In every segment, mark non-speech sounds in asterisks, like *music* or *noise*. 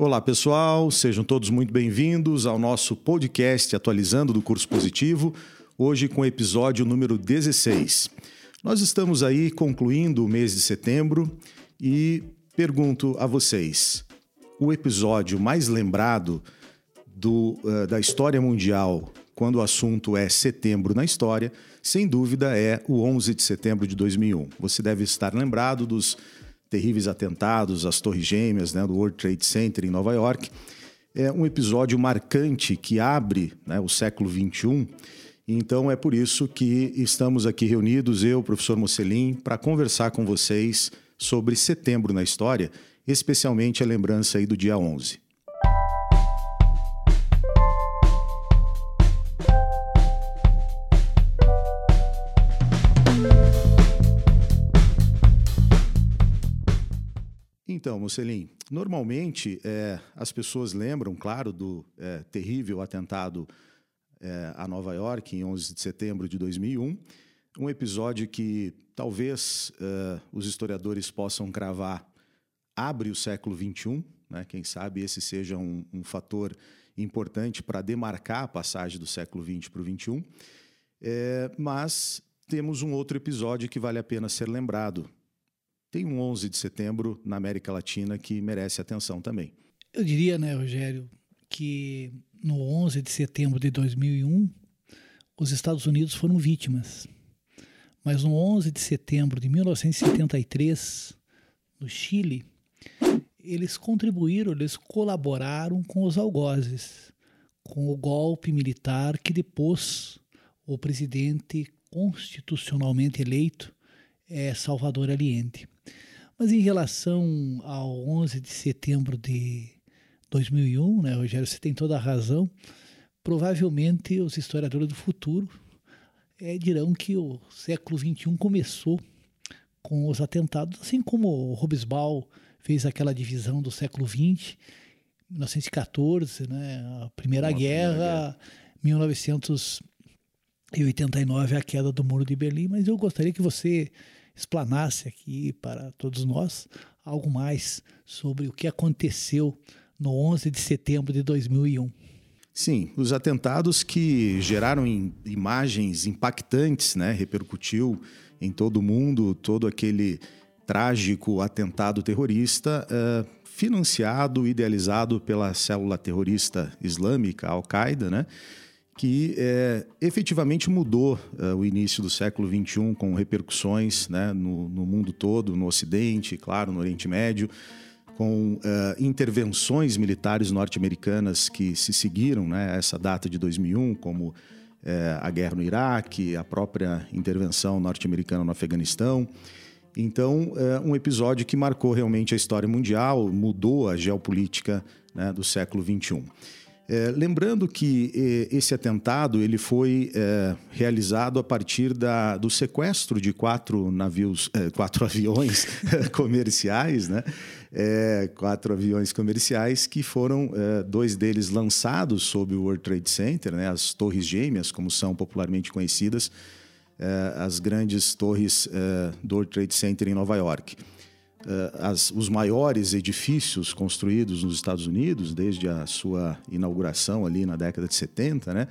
Olá, pessoal, sejam todos muito bem-vindos ao nosso podcast Atualizando do Curso Positivo, hoje com o episódio número 16. Nós estamos aí concluindo o mês de setembro e pergunto a vocês: o episódio mais lembrado do, uh, da história mundial quando o assunto é setembro na história, sem dúvida é o 11 de setembro de 2001. Você deve estar lembrado dos terríveis atentados às Torres Gêmeas, né, do World Trade Center em Nova York. É um episódio marcante que abre né, o século XXI. Então é por isso que estamos aqui reunidos, eu, professor Mocelin, para conversar com vocês sobre setembro na história, especialmente a lembrança aí do dia 11. Então, Mocelin, normalmente é, as pessoas lembram, claro, do é, terrível atentado é, a Nova York em 11 de setembro de 2001, um episódio que talvez é, os historiadores possam cravar abre o século XXI, né? quem sabe esse seja um, um fator importante para demarcar a passagem do século XX para o XXI, é, mas temos um outro episódio que vale a pena ser lembrado, tem um 11 de setembro na América Latina que merece atenção também. Eu diria, né, Rogério, que no 11 de setembro de 2001, os Estados Unidos foram vítimas. Mas no 11 de setembro de 1973, no Chile, eles contribuíram, eles colaboraram com os algozes, com o golpe militar que depôs o presidente constitucionalmente eleito, é, Salvador Allende. Mas em relação ao 11 de setembro de 2001, né, Rogério, você tem toda a razão. Provavelmente os historiadores do futuro é, dirão que o século XXI começou com os atentados, assim como o Robesbal fez aquela divisão do século XX, 1914, né, a Primeira Guerra, Primeira Guerra, 1989, a queda do Muro de Berlim. Mas eu gostaria que você explanasse aqui para todos nós algo mais sobre o que aconteceu no 11 de setembro de 2001. Sim, os atentados que geraram imagens impactantes, né, repercutiu em todo o mundo, todo aquele trágico atentado terrorista, uh, financiado, idealizado pela célula terrorista islâmica Al-Qaeda, né, que é, efetivamente mudou uh, o início do século XXI com repercussões né, no, no, mundo todo, no Ocidente, claro, no Oriente Médio, com uh, intervenções militares norte-americanas que se seguiram né, a essa data de 2001, como uh, a guerra no Iraque, a própria intervenção norte-americana no Afeganistão. Então, um episódio que marcou realmente a história mundial, mudou a geopolítica né, do século XXI. É, lembrando que é, esse atentado ele foi é, realizado a partir da, do sequestro de quatro navios, é, quatro *laughs* aviões *laughs* comerciais, né? Quatro aviões comerciais que foram dois deles lançados sob o World Trade Center, né? As Torres Gêmeas, como são popularmente conhecidas, as grandes torres do World Trade Center em Nova York. Eh, as, os maiores edifícios construídos nos Estados Unidos, desde a sua inauguração ali na década de 70, né?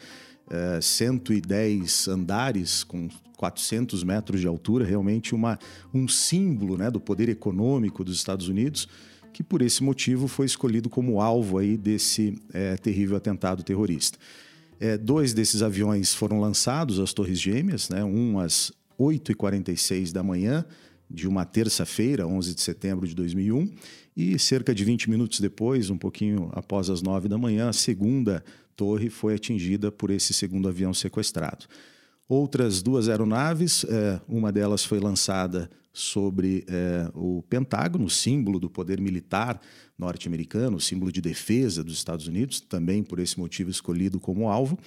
Uh, eh, 110 andares com 400 metros de altura, realmente uma, um símbolo né, do poder econômico dos Estados Unidos, que por esse motivo foi escolhido como alvo aí desse é, terrível atentado terrorista. É, dois desses aviões foram lançados às Torres Gêmeas, né, um às 8h46 da manhã de uma terça-feira, 11 de setembro de 2001, e cerca de 20 minutos depois, um pouquinho após as 9 da manhã, a segunda torre foi atingida por esse segundo avião sequestrado. Outras duas aeronaves, é, uma delas foi lançada sobre é, o Pentágono, símbolo do poder militar norte-americano, símbolo de defesa dos Estados Unidos, também por esse motivo escolhido como alvo.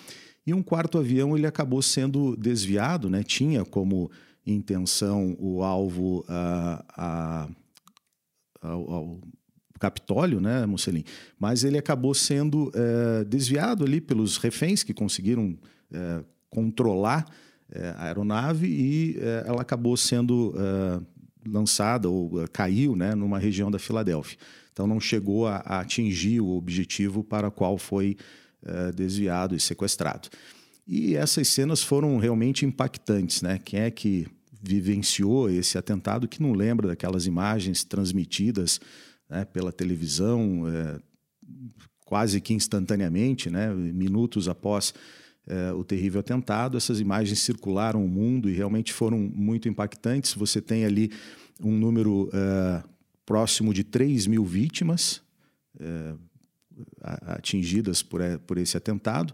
E um quarto avião ele acabou sendo desviado, né? tinha como intenção o alvo a, a, ao, ao Capitólio, né, Mussolini? Mas ele acabou sendo é, desviado ali pelos reféns que conseguiram é, controlar é, a aeronave e ela acabou sendo lançada ou caiu, né, numa região da Filadélfia. Então não chegou a, a atingir o objetivo para o qual foi desviado e sequestrado. E essas cenas foram realmente impactantes, né? Quem é que vivenciou esse atentado que não lembra daquelas imagens transmitidas né, pela televisão é, quase que instantaneamente, né, minutos após é, o terrível atentado, essas imagens circularam o mundo e realmente foram muito impactantes. Você tem ali um número é, próximo de 3 mil vítimas atingidas por, por esse atentado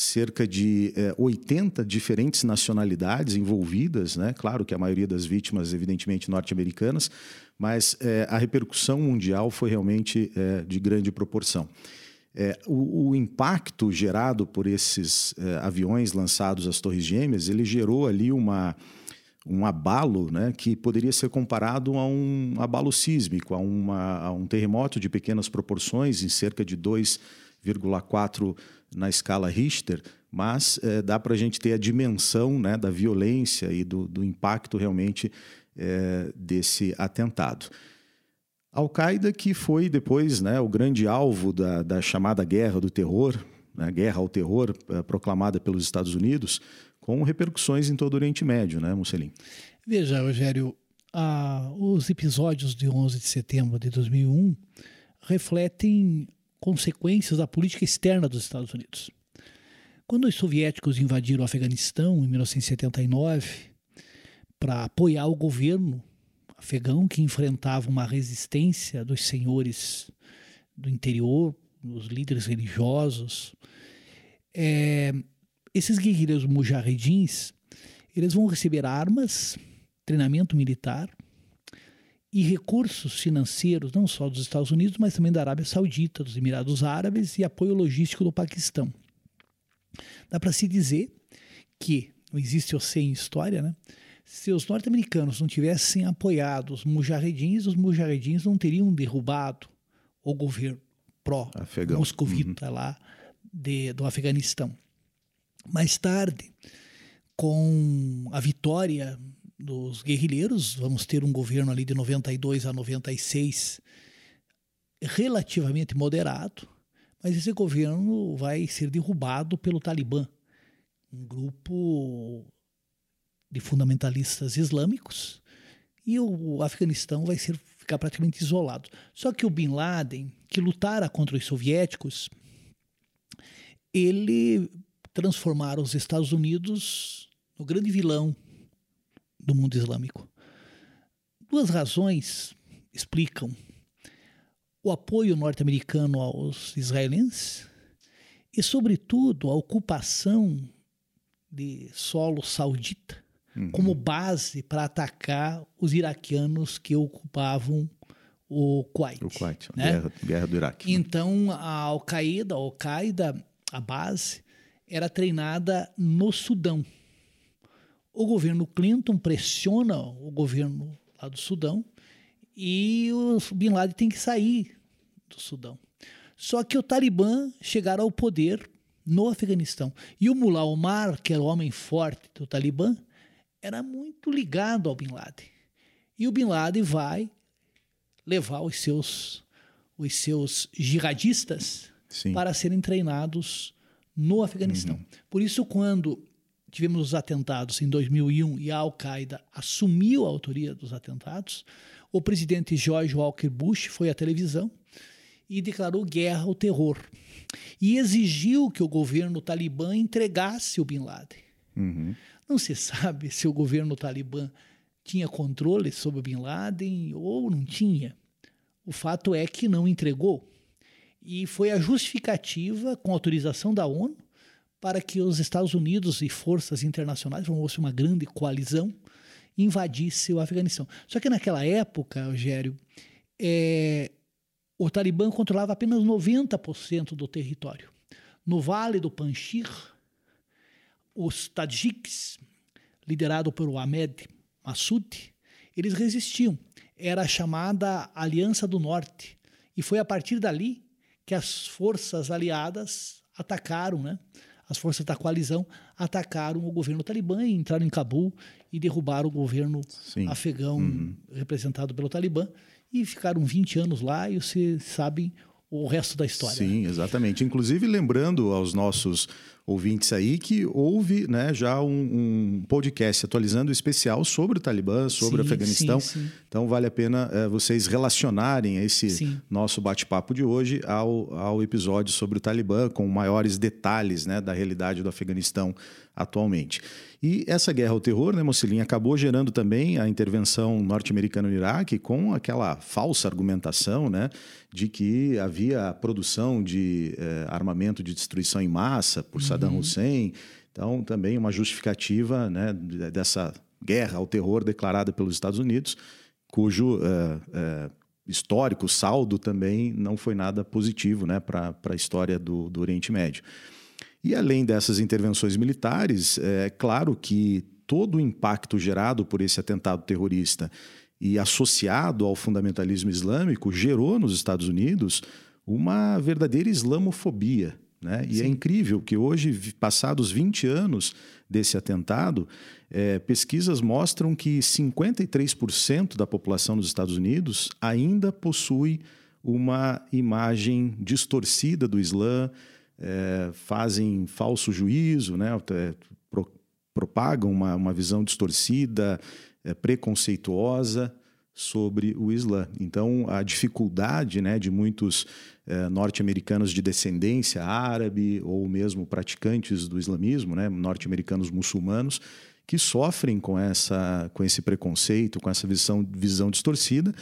cerca de é, 80 diferentes nacionalidades envolvidas, né? Claro que a maioria das vítimas, evidentemente, norte-americanas, mas é, a repercussão mundial foi realmente é, de grande proporção. O, o, impacto gerado por esses aviões lançados às Torres Gêmeas, ele gerou ali uma, um abalo né, que poderia ser comparado a um abalo sísmico, a, uma, a um terremoto de pequenas proporções, em cerca de 2,4 na escala Richter, mas é, dá para a gente ter a dimensão né, da violência e do, do impacto realmente é, desse atentado. Al-Qaeda, que foi depois né, o grande alvo da, da chamada Guerra do Terror, né, Guerra ao Terror, é, proclamada pelos Estados Unidos, com repercussões em todo o Oriente Médio, né, Mussolini? Veja, Rogério, ah, os episódios de 11 de setembro de 2001 refletem consequências da política externa dos Estados Unidos. Quando os soviéticos invadiram o Afeganistão em 1979 para apoiar o governo afegão que enfrentava uma resistência dos senhores do interior, dos líderes religiosos, é, esses guerrilheiros mujahedins eles vão receber armas, treinamento militar e recursos financeiros, não só dos Estados Unidos, mas também da Arábia Saudita, dos Emirados Árabes e apoio logístico do Paquistão. Dá para se dizer que, não existe eu sei em história, né? se os norte-americanos não tivessem apoiado os mujahedins, os mujahedins não teriam derrubado o governo pró-moscovita uhum. lá de, do Afeganistão. Mais tarde, com a vitória dos guerrilheiros, vamos ter um governo ali de 92 a 96 relativamente moderado, mas esse governo vai ser derrubado pelo Talibã, um grupo de fundamentalistas islâmicos, e o Afeganistão vai ser, ficar praticamente isolado. Só que o Bin Laden, que lutara contra os soviéticos, ele transformaram os Estados Unidos no grande vilão do mundo islâmico. Duas razões explicam o apoio norte-americano aos israelenses e, sobretudo, a ocupação de solo saudita uhum. como base para atacar os iraquianos que ocupavam o Kuwait. O Kuwait, né? guerra, guerra do Iraque. Então, a Al-Qaeda, a Al-Qaeda, a base, era treinada no Sudão o governo Clinton pressiona o governo lá do Sudão e o Bin Laden tem que sair do Sudão. Só que o Talibã chegará ao poder no Afeganistão. E o Mullah Omar, que era o homem forte do Talibã, era muito ligado ao Bin Laden. E o Bin Laden vai levar os seus, os seus jihadistas Sim. para serem treinados no Afeganistão. Uhum. Por isso, quando tivemos os atentados em 2001 e a Al-Qaeda assumiu a autoria dos atentados, o presidente George Walker Bush foi à televisão e declarou guerra ao terror e exigiu que o governo talibã entregasse o Bin Laden. Uhum. Não se sabe se o governo talibã tinha controle sobre o Bin Laden ou não tinha. O fato é que não entregou. E foi a justificativa, com autorização da ONU, para que os Estados Unidos e forças internacionais, fosse uma grande coalizão, invadisse o Afeganistão. Só que naquela época, Rogério, é, o Talibã controlava apenas 90% do território. No Vale do Panjshir, os tajiques, liderado por Ahmed Massoud, eles resistiam. Era a chamada Aliança do Norte. E foi a partir dali que as forças aliadas atacaram, né? As forças da coalizão atacaram o governo talibã e entraram em Cabul e derrubaram o governo Sim. afegão uhum. representado pelo Talibã e ficaram 20 anos lá e vocês sabem o resto da história. Sim, exatamente. Inclusive, lembrando aos nossos ouvintes aí que houve né, já um, um podcast atualizando especial sobre o Talibã, sobre sim, o Afeganistão. Sim, sim. Então, vale a pena é, vocês relacionarem esse nosso bate-papo de hoje ao, ao episódio sobre o Talibã, com maiores detalhes né, da realidade do Afeganistão atualmente. E essa guerra ao terror, né, Mocelinha, acabou gerando também a intervenção norte-americana no Iraque com aquela falsa argumentação né, de que havia produção de eh, armamento de destruição em massa por Saddam uhum. Hussein. Então, também uma justificativa né, dessa guerra ao terror declarada pelos Estados Unidos, cujo eh, eh, histórico saldo também não foi nada positivo né, para a história do, do Oriente Médio. E além dessas intervenções militares, é claro que todo o impacto gerado por esse atentado terrorista e associado ao fundamentalismo islâmico gerou nos Estados Unidos uma verdadeira islamofobia. Né? E é Sim. é incrível que hoje, passados 20 anos desse atentado, é, pesquisas mostram que 53% da população dos Estados Unidos ainda possui uma imagem distorcida do Islã, é, fazem falso juízo, né? Pro, propagam uma, uma visão distorcida, é, preconceituosa sobre o Islã. Então, a dificuldade né, de muitos é, norte-americanos de descendência árabe ou mesmo praticantes do islamismo, né, norte-americanos muçulmanos, que sofrem com, essa, com esse preconceito, com essa visão, visão distorcida,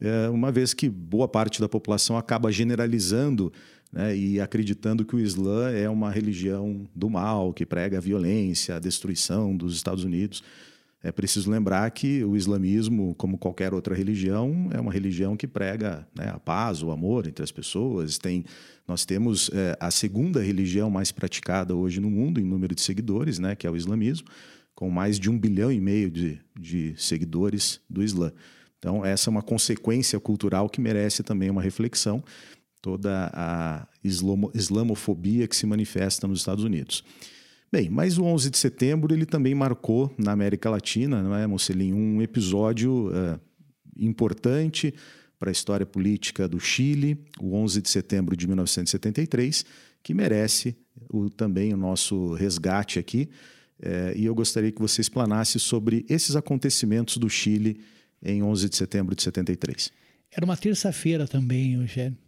é, uma vez que boa parte da população acaba generalizando né, e acreditando que o Islã é uma religião do mal, que prega a violência, a destruição dos Estados Unidos. É preciso lembrar que o islamismo, como qualquer outra religião, é uma religião que prega né, a paz, o amor entre as pessoas. Tem, nós temos é, a segunda religião mais praticada hoje no mundo em número de seguidores, né, que é o islamismo, com mais de um bilhão e meio de, de seguidores do Islã. Então, essa é uma consequência cultural que merece também uma reflexão toda a islamo, islamofobia que se manifesta nos Estados Unidos. Bem, mas o 11 de setembro ele também marcou na América Latina, não é, Mocelin, um episódio uh, importante para a história política do Chile, o 11 de setembro de 1973, que merece o, também o nosso resgate aqui. Uh, e eu gostaria que você explanasse sobre esses acontecimentos do Chile em 11 de setembro de 73. Era uma terça-feira também, Eugênio.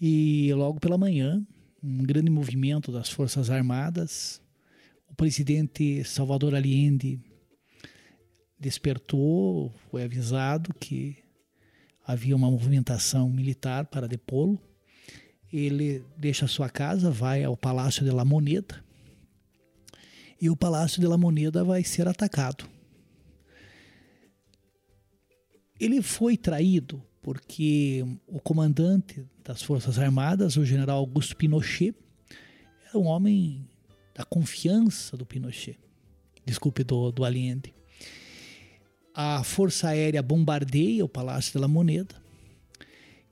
E logo pela manhã, um grande movimento das Forças Armadas, o presidente Salvador Allende despertou, foi avisado que havia uma movimentação militar para depô-lo. Ele deixa sua casa, vai ao Palácio de la Moneda e o Palácio de la Moneda vai ser atacado. Ele foi traído porque o comandante das Forças Armadas, o general Augusto Pinochet, era um homem da confiança do Pinochet, desculpe, do, do Allende. A Força Aérea bombardeia o Palácio de la Moneda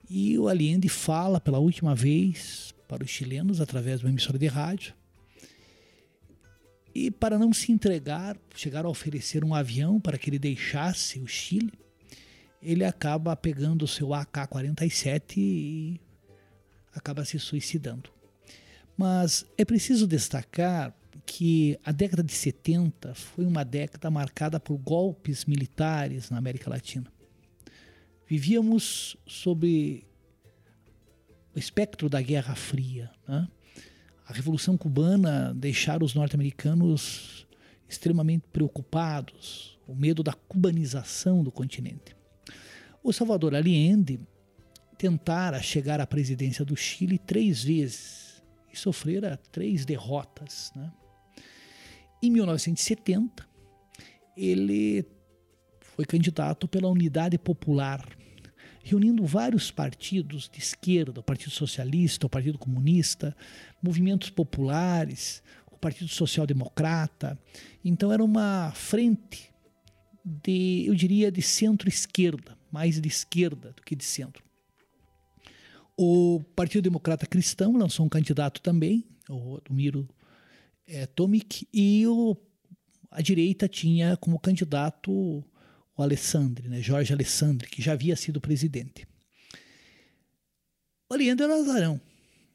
e o Allende fala pela última vez para os chilenos através de uma emissora de rádio. E para não se entregar, chegaram a oferecer um avião para que ele deixasse o Chile ele acaba pegando o seu AK-47 e acaba se suicidando. Mas é preciso destacar que a década de 70 foi uma década marcada por golpes militares na América Latina. Vivíamos sob o espectro da Guerra Fria. Né? A Revolução Cubana deixara os norte-americanos extremamente preocupados, o medo da cubanização do continente. O Salvador Allende tentara chegar à presidência do Chile três vezes sofrera três derrotas. Né? Em 1970, ele foi candidato pela Unidade Popular, reunindo vários partidos de esquerda, o Partido Socialista, o Partido Comunista, movimentos populares, o Partido Social Democrata. Então era uma frente de, eu diria, de centro-esquerda, mais de esquerda do que de centro. O Partido Democrata Cristão lançou um candidato também, o Miro é, Tomic, e o, a direita tinha como candidato o Alessandri, né, Jorge Alessandri, que já havia sido presidente. O Allende era azarão.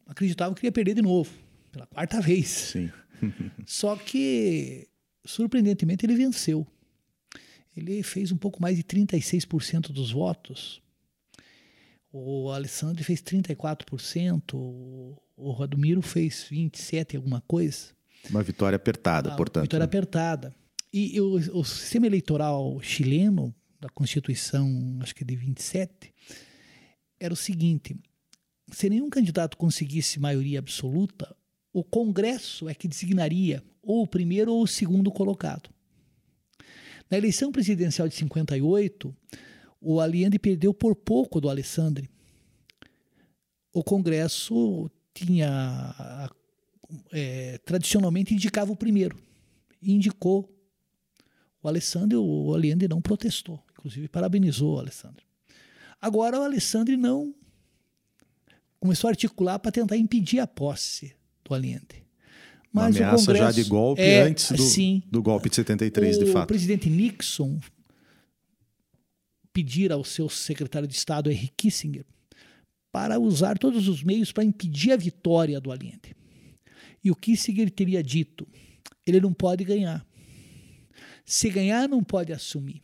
Acreditava que ia perder de novo, pela quarta vez. Sim. *laughs* Só que, surpreendentemente, ele venceu. Ele fez um pouco mais de 36% dos votos. O Alessandro fez 34%, o Radomiro fez 27% alguma coisa. Uma vitória apertada, Uma portanto. vitória né? apertada. E o, o sistema eleitoral chileno, da Constituição, acho que de 27, era o seguinte: se nenhum candidato conseguisse maioria absoluta, o Congresso é que designaria ou o primeiro ou o segundo colocado. Na eleição presidencial de 58, o Allende perdeu por pouco do Alessandri. O Congresso tinha é, tradicionalmente indicava o primeiro. Indicou o Alessandro, o Allende não protestou, inclusive parabenizou o Alessandro. Agora o Alessandro não começou a articular para tentar impedir a posse do Allende. Uma Mas o ameaça Congresso, já de golpe é, antes do, sim, do golpe de 73, o de fato. presidente Nixon pedir ao seu secretário de Estado, Henry Kissinger, para usar todos os meios para impedir a vitória do Allende. E o Kissinger teria dito: ele não pode ganhar. Se ganhar, não pode assumir.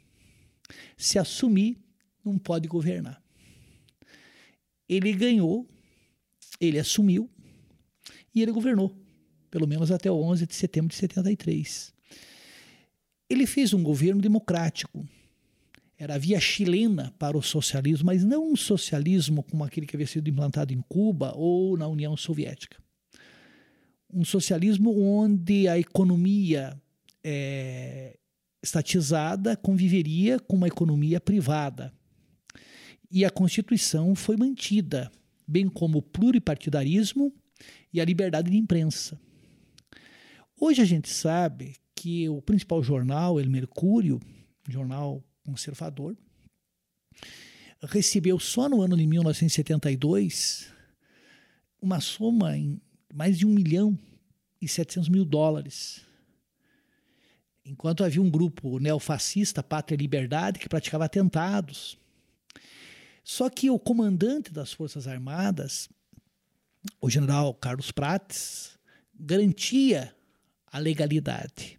Se assumir, não pode governar. Ele ganhou, ele assumiu e ele governou, pelo menos até o 11 de setembro de 73. Ele fez um governo democrático. Era a via chilena para o socialismo, mas não um socialismo como aquele que havia sido implantado em Cuba ou na União Soviética. Um socialismo onde a economia é, estatizada conviveria com uma economia privada. E a Constituição foi mantida, bem como o pluripartidarismo e a liberdade de imprensa. Hoje a gente sabe que o principal jornal, El Mercúrio, jornal conservador, recebeu só no ano de 1972 uma soma em mais de um milhão e 700 mil dólares. Enquanto havia um grupo neofascista, Pátria e Liberdade, que praticava atentados. Só que o comandante das Forças Armadas, o general Carlos Prates, garantia a legalidade.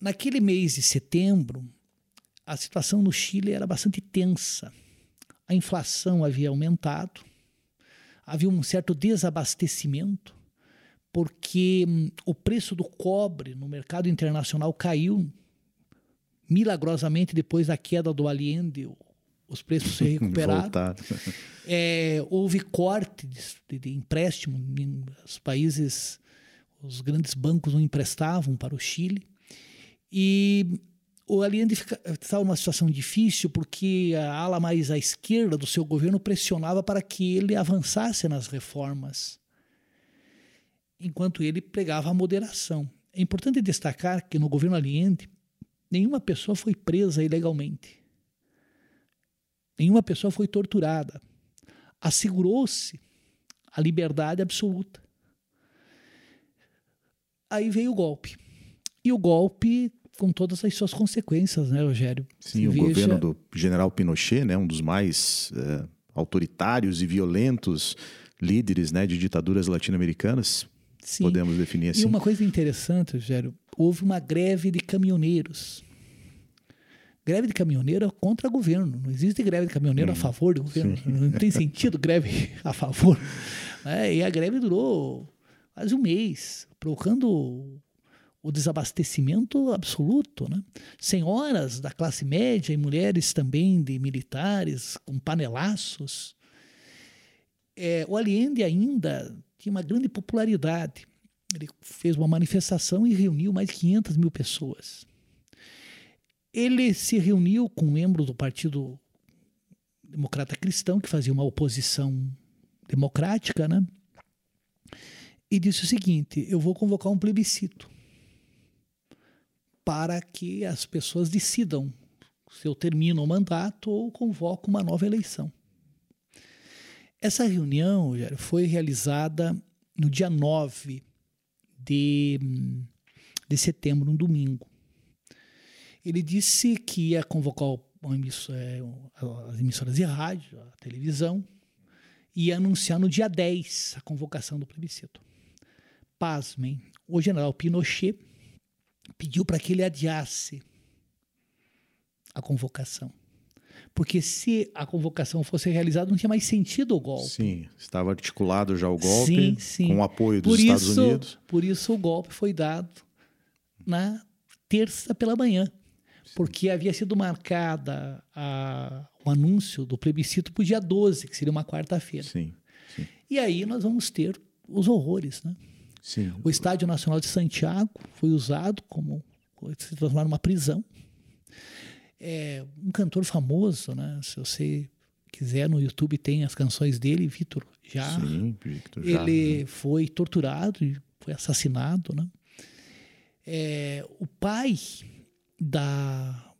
Naquele mês de setembro, a situação no Chile era bastante tensa. A inflação havia aumentado, havia um certo desabastecimento, porque hum, o preço do cobre no mercado internacional caiu milagrosamente depois da queda do Allende, os preços se *laughs* recuperaram. É, houve corte de, de empréstimo, os países, os grandes bancos não emprestavam para o Chile. E o Allende estava numa situação difícil porque a ala mais à esquerda do seu governo pressionava para que ele avançasse nas reformas, enquanto ele pregava a moderação. É importante destacar que no governo Allende, nenhuma pessoa foi presa ilegalmente. Nenhuma pessoa foi torturada. Assegurou-se a liberdade absoluta. Aí veio o golpe. E o golpe com todas as suas consequências, né, Rogério? Sim, o Veja- governo do general Pinochet, né, um dos mais eh, autoritários e violentos líderes né, de ditaduras latino-americanas, Sim. podemos definir assim. E uma coisa interessante, Rogério, houve uma greve de caminhoneiros. Greve de caminhoneiro é contra o governo. Não existe greve de caminhoneiro a favor do governo. Não tem sentido greve *laughs* a favor. né? E a greve durou quase um mês, provocando o desabastecimento absoluto. Né? Senhoras da classe média e mulheres também de militares com panelaços. É, o Allende ainda tinha uma grande popularidade. Ele fez uma manifestação e reuniu mais de 500 mil pessoas. Ele se reuniu com membros do Partido Democrata Cristão, que fazia uma oposição democrática, né? E disse o seguinte: eu vou convocar um plebiscito para que as pessoas decidam se eu termino o mandato ou convoco uma nova eleição. Essa reunião foi realizada no dia 9 de, de setembro, um domingo. Ele disse que ia convocar é, as emissoras de rádio, a televisão, e ia anunciar no dia 10 a convocação do plebiscito. Pasmem, o general Pinochet pediu para que ele adiasse a convocação. Porque se a convocação fosse realizada, não tinha mais sentido o golpe. Sim, estava articulado já o golpe sim, sim. com o apoio dos por Estados isso, Unidos. Por isso o golpe foi dado na terça pela manhã. Sim. Porque havia sido marcada a, o anúncio do plebiscito para o dia 12, que seria uma quarta-feira. Sim, sim. E aí nós vamos ter os horrores, né? Sim. O Estádio Nacional de Santiago foi usado como se transformar numa prisão é um cantor famoso, né? Se você quiser no YouTube tem as canções dele, Vitor já. Sim, Victor já. Ele né? foi torturado e foi assassinado, né? É, o pai da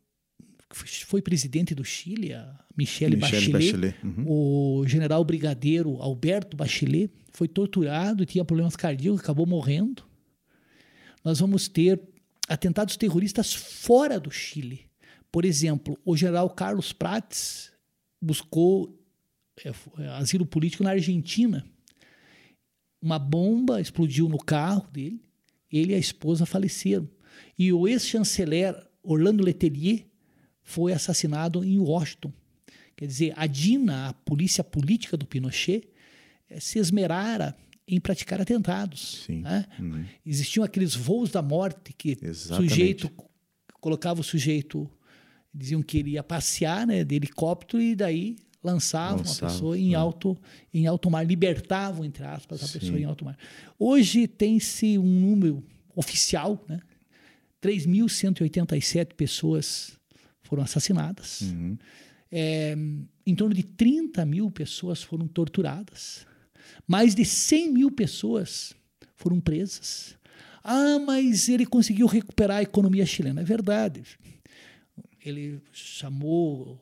foi presidente do Chile, a Michele, Michele Bachelet, Bachelet. Uhum. o general brigadeiro Alberto Bachelet, foi torturado e tinha problemas cardíacos, acabou morrendo. Nós vamos ter atentados terroristas fora do Chile. Por exemplo, o general Carlos Prates buscou é, asilo político na Argentina. Uma bomba explodiu no carro dele, ele e a esposa faleceram. E o ex-chanceler Orlando Letelier foi assassinado em Washington. Quer dizer, a DINA, a polícia política do Pinochet, é, se esmerara em praticar atentados. Né? Uhum. Existiam aqueles voos da morte que o sujeito colocava o sujeito diziam que ele ia passear né, de helicóptero e daí lançavam Lançava, a pessoa em, é. alto, em alto mar, libertavam, entre aspas, a Sim. pessoa em alto mar. Hoje tem-se um número oficial, né? 3.187 pessoas foram assassinadas. Uhum. É, em torno de 30 mil pessoas foram torturadas. Mais de 100 mil pessoas foram presas. Ah, mas ele conseguiu recuperar a economia chilena. É verdade ele chamou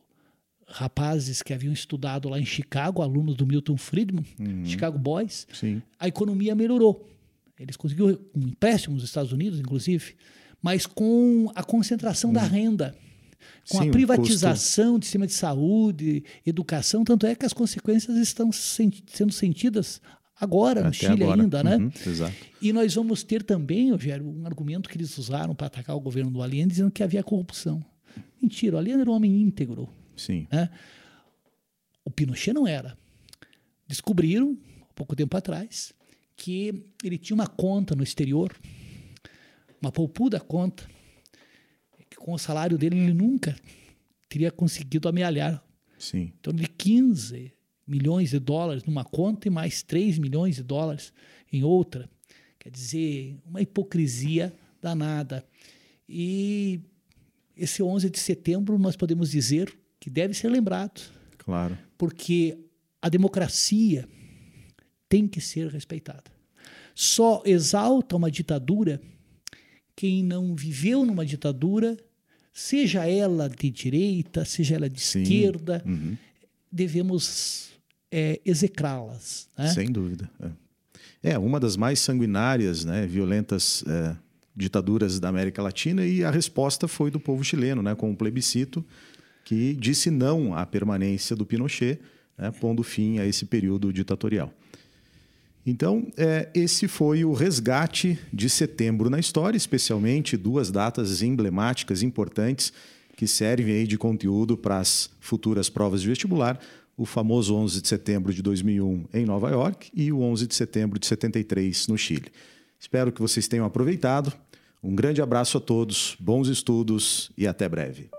rapazes que haviam estudado lá em Chicago, alunos do Milton Friedman, uhum. Chicago Boys. Sim. A economia melhorou. Eles conseguiram um empréstimo nos Estados Unidos, inclusive, mas com a concentração uhum. da renda, com Sim, a privatização de sistema de saúde, educação, tanto é que as consequências estão sendo sentidas agora Até no Chile agora. ainda, né? Uhum, exato. E nós vamos ter também, Rogério, um argumento que eles usaram para atacar o governo do Allende, dizendo que havia corrupção. Mentira, o Allende era um homem íntegro. Sim. Né? O Pinochet não era. Descobriram, pouco tempo atrás, que ele tinha uma conta no exterior, uma poupuda conta, com o salário dele ele nunca teria conseguido amealhar. Sim. Torno de 15 milhões de dólares numa conta e mais 3 milhões de dólares em outra. Quer dizer, uma hipocrisia danada. E esse 11 de setembro nós podemos dizer que deve ser lembrado. Claro. Porque a democracia tem que ser respeitada. Só exalta uma ditadura quem não viveu numa ditadura, seja ela de direita, seja ela de Sim. esquerda, uhum. devemos é, execrá-las. Né? Sem dúvida. É. é. uma das mais sanguinárias, né, violentas é, ditaduras da América Latina e a resposta foi do povo chileno, né, com um plebiscito que disse não à permanência do Pinochet, né, pondo fim a esse período ditatorial. Então, é, esse foi o resgate de setembro na história, especialmente duas datas emblemáticas importantes que servem aí de conteúdo para as futuras provas de vestibular, o famoso 11 de setembro de 2001 em Nova York e o 11 de setembro de 73 no Chile. Espero que vocês tenham aproveitado. Um grande abraço a todos, bons estudos e até breve.